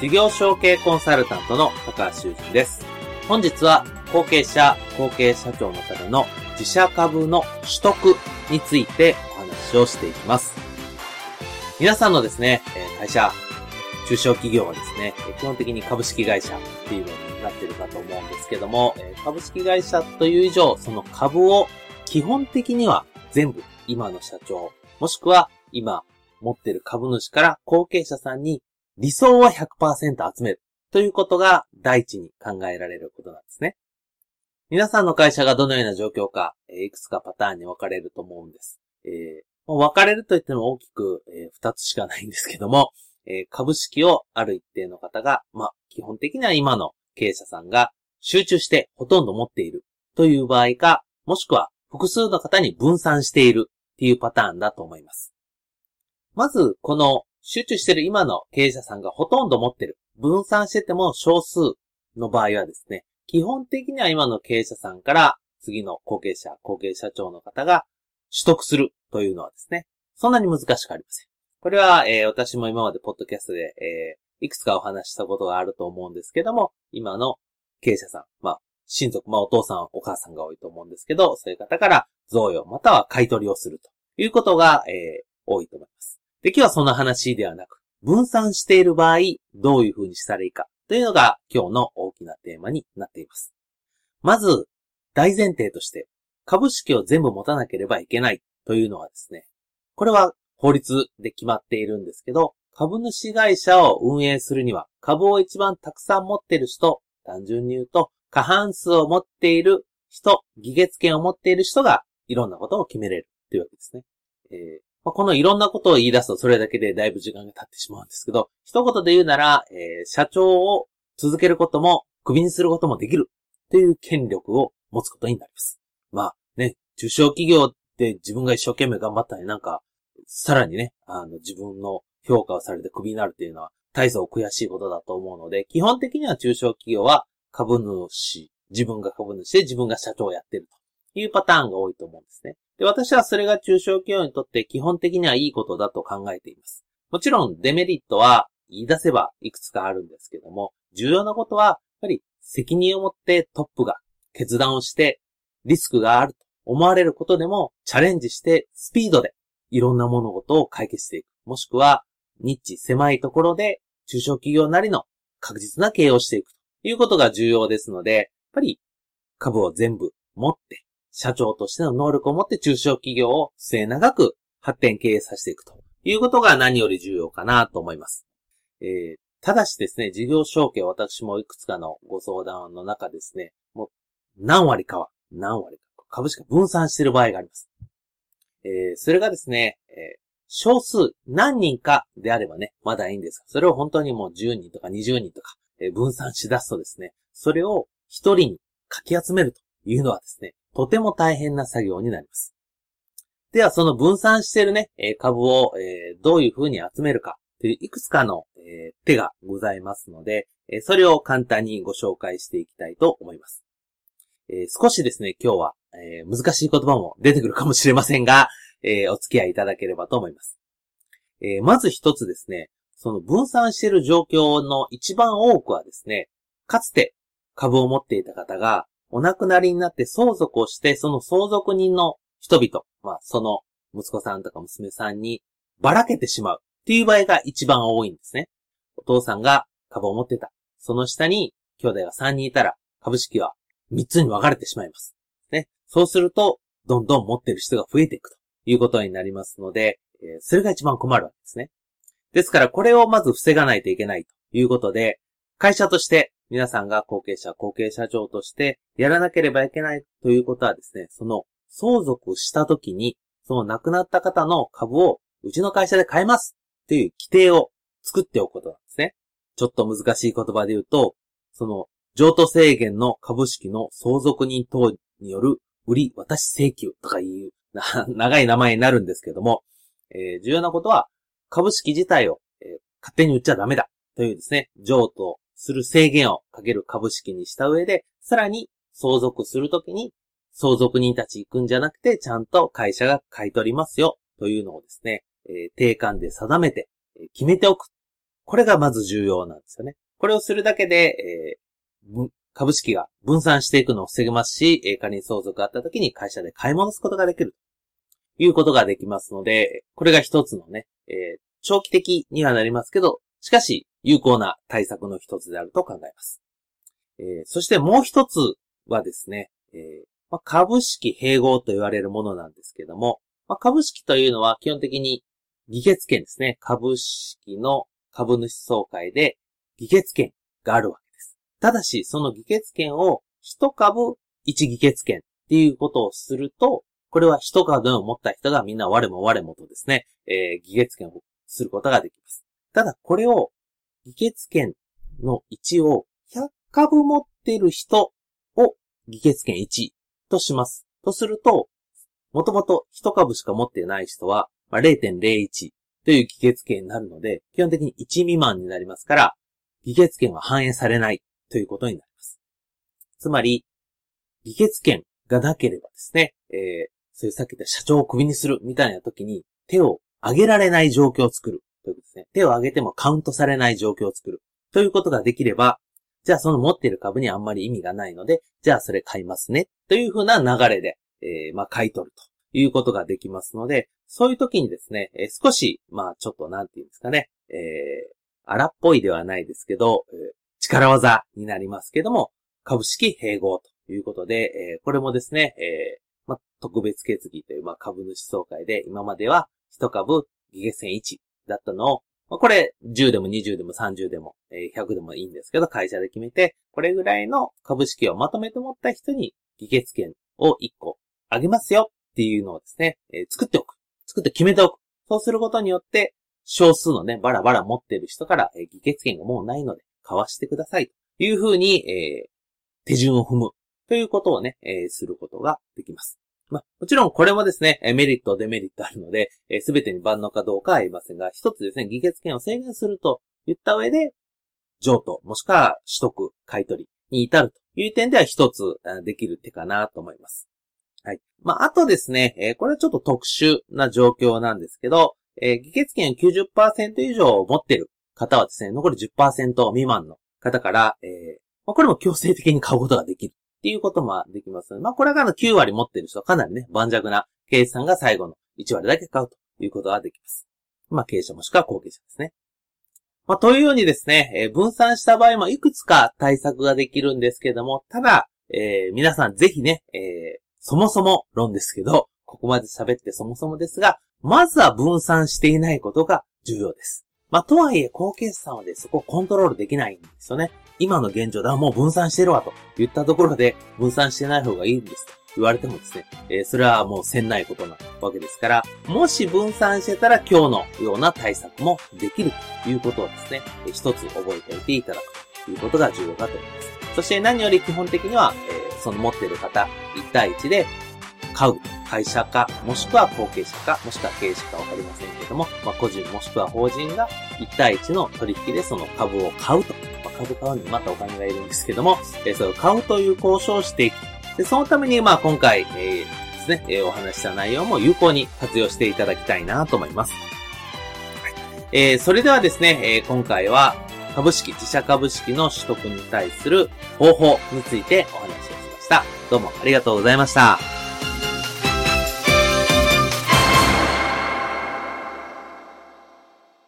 事業承継コンサルタントの高橋修人です。本日は後継者、後継社長のための自社株の取得についてお話をしていきます。皆さんのですね、会社、中小企業はですね、基本的に株式会社っていうのになってるかと思うんですけども、株式会社という以上、その株を基本的には全部今の社長、もしくは今持ってる株主から後継者さんに理想は100%集めるということが第一に考えられることなんですね。皆さんの会社がどのような状況か、いくつかパターンに分かれると思うんです。えー、分かれると言っても大きく、えー、2つしかないんですけども、えー、株式をある一定の方が、まあ、基本的には今の経営者さんが集中してほとんど持っているという場合か、もしくは複数の方に分散しているっていうパターンだと思います。まず、この集中してる今の経営者さんがほとんど持ってる。分散してても少数の場合はですね、基本的には今の経営者さんから次の後継者、後継社長の方が取得するというのはですね、そんなに難しくありません。これは、えー、私も今までポッドキャストで、えー、いくつかお話したことがあると思うんですけども、今の経営者さん、まあ、親族、まあ、お父さん、お母さんが多いと思うんですけど、そういう方から贈与または買い取りをするということが、えー、多いと思います。で、今日はその話ではなく、分散している場合、どういう風にしたらいいかというのが今日の大きなテーマになっています。まず、大前提として、株式を全部持たなければいけないというのはですね、これは法律で決まっているんですけど、株主会社を運営するには、株を一番たくさん持っている人、単純に言うと、過半数を持っている人、議決権を持っている人が、いろんなことを決めれるというわけですね。えーまあ、このいろんなことを言い出すとそれだけでだいぶ時間が経ってしまうんですけど、一言で言うなら、えー、社長を続けることも、クビにすることもできるという権力を持つことになります。まあね、中小企業って自分が一生懸命頑張ったのになんか、さらにね、あの自分の評価をされてクビになるっていうのは大層悔しいことだと思うので、基本的には中小企業は株主、自分が株主で自分が社長をやってるというパターンが多いと思うんですね。で、私はそれが中小企業にとって基本的にはいいことだと考えています。もちろんデメリットは言い出せばいくつかあるんですけども、重要なことは、やっぱり責任を持ってトップが決断をしてリスクがあると思われることでもチャレンジしてスピードでいろんな物事を解決していく。もしくは、ニッチ狭いところで中小企業なりの確実な経営をしていくということが重要ですので、やっぱり株を全部持って社長としての能力を持って中小企業を末長く発展経営させていくということが何より重要かなと思います。えー、ただしですね、事業承継私もいくつかのご相談の中ですね、もう何割かは、何割か、株式が分散している場合があります。えー、それがですね、えー、少数、何人かであればね、まだいいんですが、それを本当にもう10人とか20人とか、え、分散し出すとですね、それを1人にかき集めるというのはですね、とても大変な作業になります。では、その分散しているね、株を、どういう風に集めるかといういくつかの、手がございますので、それを簡単にご紹介していきたいと思います。少しですね、今日は、難しい言葉も出てくるかもしれませんが、お付き合いいただければと思います。まず一つですね、その分散している状況の一番多くはですね、かつて株を持っていた方がお亡くなりになって相続をして、その相続人の人々、まあ、その息子さんとか娘さんにばらけてしまうっていう場合が一番多いんですね。お父さんが株を持ってた。その下に兄弟が3人いたら株式は3つに分かれてしまいます。ね。そうすると、どんどん持ってる人が増えていくということになりますので、えそれが一番困るわけですね。ですから、これをまず防がないといけないということで、会社として皆さんが後継者、後継社長としてやらなければいけないということはですね、その相続した時に、その亡くなった方の株をうちの会社で買えますっていう規定を作っておくことなんですね。ちょっと難しい言葉で言うと、その譲渡制限の株式の相続人等による売り渡し請求とかいう 長い名前になるんですけども、えー、重要なことは株式自体を、えー、勝手に売っちゃダメだというですね、譲渡する制限をかける株式にした上で、さらに相続するときに相続人たち行くんじゃなくて、ちゃんと会社が買い取りますよというのをですね、えー、定款で定めて、決めておく。これがまず重要なんですよね。これをするだけで、えー、株式が分散していくのを防げますし、えー、仮に相続があった時に会社で買い戻すことができる。ということができますので、これが一つのね、えー、長期的にはなりますけど、しかし、有効な対策の一つであると考えます。えー、そしてもう一つはですね、えー、まあ、株式併合と言われるものなんですけども、まあ、株式というのは基本的に議決権ですね。株式の株主総会で議決権があるわけです。ただし、その議決権を一株一議決権っていうことをすると、これは一株を持った人がみんな我も我もとですね、えー、議決権をすることができます。ただ、これを、議決権の1を100株持ってる人を議決権1とします。とすると、もともと1株しか持ってない人は、まあ、0.01という議決権になるので、基本的に1未満になりますから、議決権は反映されないということになります。つまり、議決権がなければですね、えー、そういうさっき言った社長をクビにするみたいな時に手を挙げられない状況を作るということですね。手を挙げてもカウントされない状況を作るということができれば、じゃあその持っている株にあんまり意味がないので、じゃあそれ買いますね。というふうな流れで、えー、まあ買い取るということができますので、そういう時にですね、えー、少し、まあちょっとなんていうんですかね、えー、荒っぽいではないですけど、えー、力技になりますけども、株式併合ということで、えー、これもですね、えー、まあ、特別決議という、まあ、株主総会で、今までは1株、議決戦1だったのを、これ、10でも20でも30でも、100でもいいんですけど、会社で決めて、これぐらいの株式をまとめて持った人に、議決権を1個あげますよっていうのをですね、作っておく。作って決めておく。そうすることによって、少数のね、バラバラ持ってる人から、議決権がもうないので、交わしてください。というふうに、手順を踏む。ということをね、することができます。まあ、もちろんこれもですね、メリット、デメリットあるので、す、べ、てに万能かどうかは言いませんが、一つですね、議決権を制限すると言った上で、譲渡、もしくは取得、買い取りに至るという点では一つできる手かなと思います。はい。まあ、あとですね、これはちょっと特殊な状況なんですけど、議決権を90%以上持っている方はですね、残り10%未満の方から、えー、これも強制的に買うことができる。っていうこともできます。まあ、これが9割持ってる人はかなりね、盤石な経営者さんが最後の1割だけ買うということができます。まあ、経営者もしくは後継者ですね。まあ、というようにですね、えー、分散した場合もいくつか対策ができるんですけども、ただ、えー、皆さんぜひね、えー、そもそも論ですけど、ここまで喋ってそもそもですが、まずは分散していないことが重要です。まあ、とはいえ、後継者さんはでそこをコントロールできないんですよね。今の現状だ、もう分散してるわと言ったところで、分散してない方がいいんですと言われてもですね、えー、それはもうせんないことなわけですから、もし分散してたら今日のような対策もできるということをですね、一つ覚えておいていただくということが重要かと思います。そして何より基本的には、えー、その持っている方、1対1で買う会社か、もしくは後継者か、もしくは経営者かわかりませんけれども、まあ、個人もしくは法人が1対1の取引でその株を買うと。まあ、株買うにまたお金がいるんですけども、えー、それを買うという交渉をしていく。で、そのために、まあ、今回、えー、ですね、えー、お話した内容も有効に活用していただきたいなと思います。はい、えー、それではですね、えー、今回は株式、自社株式の取得に対する方法についてお話をしました。どうもありがとうございました。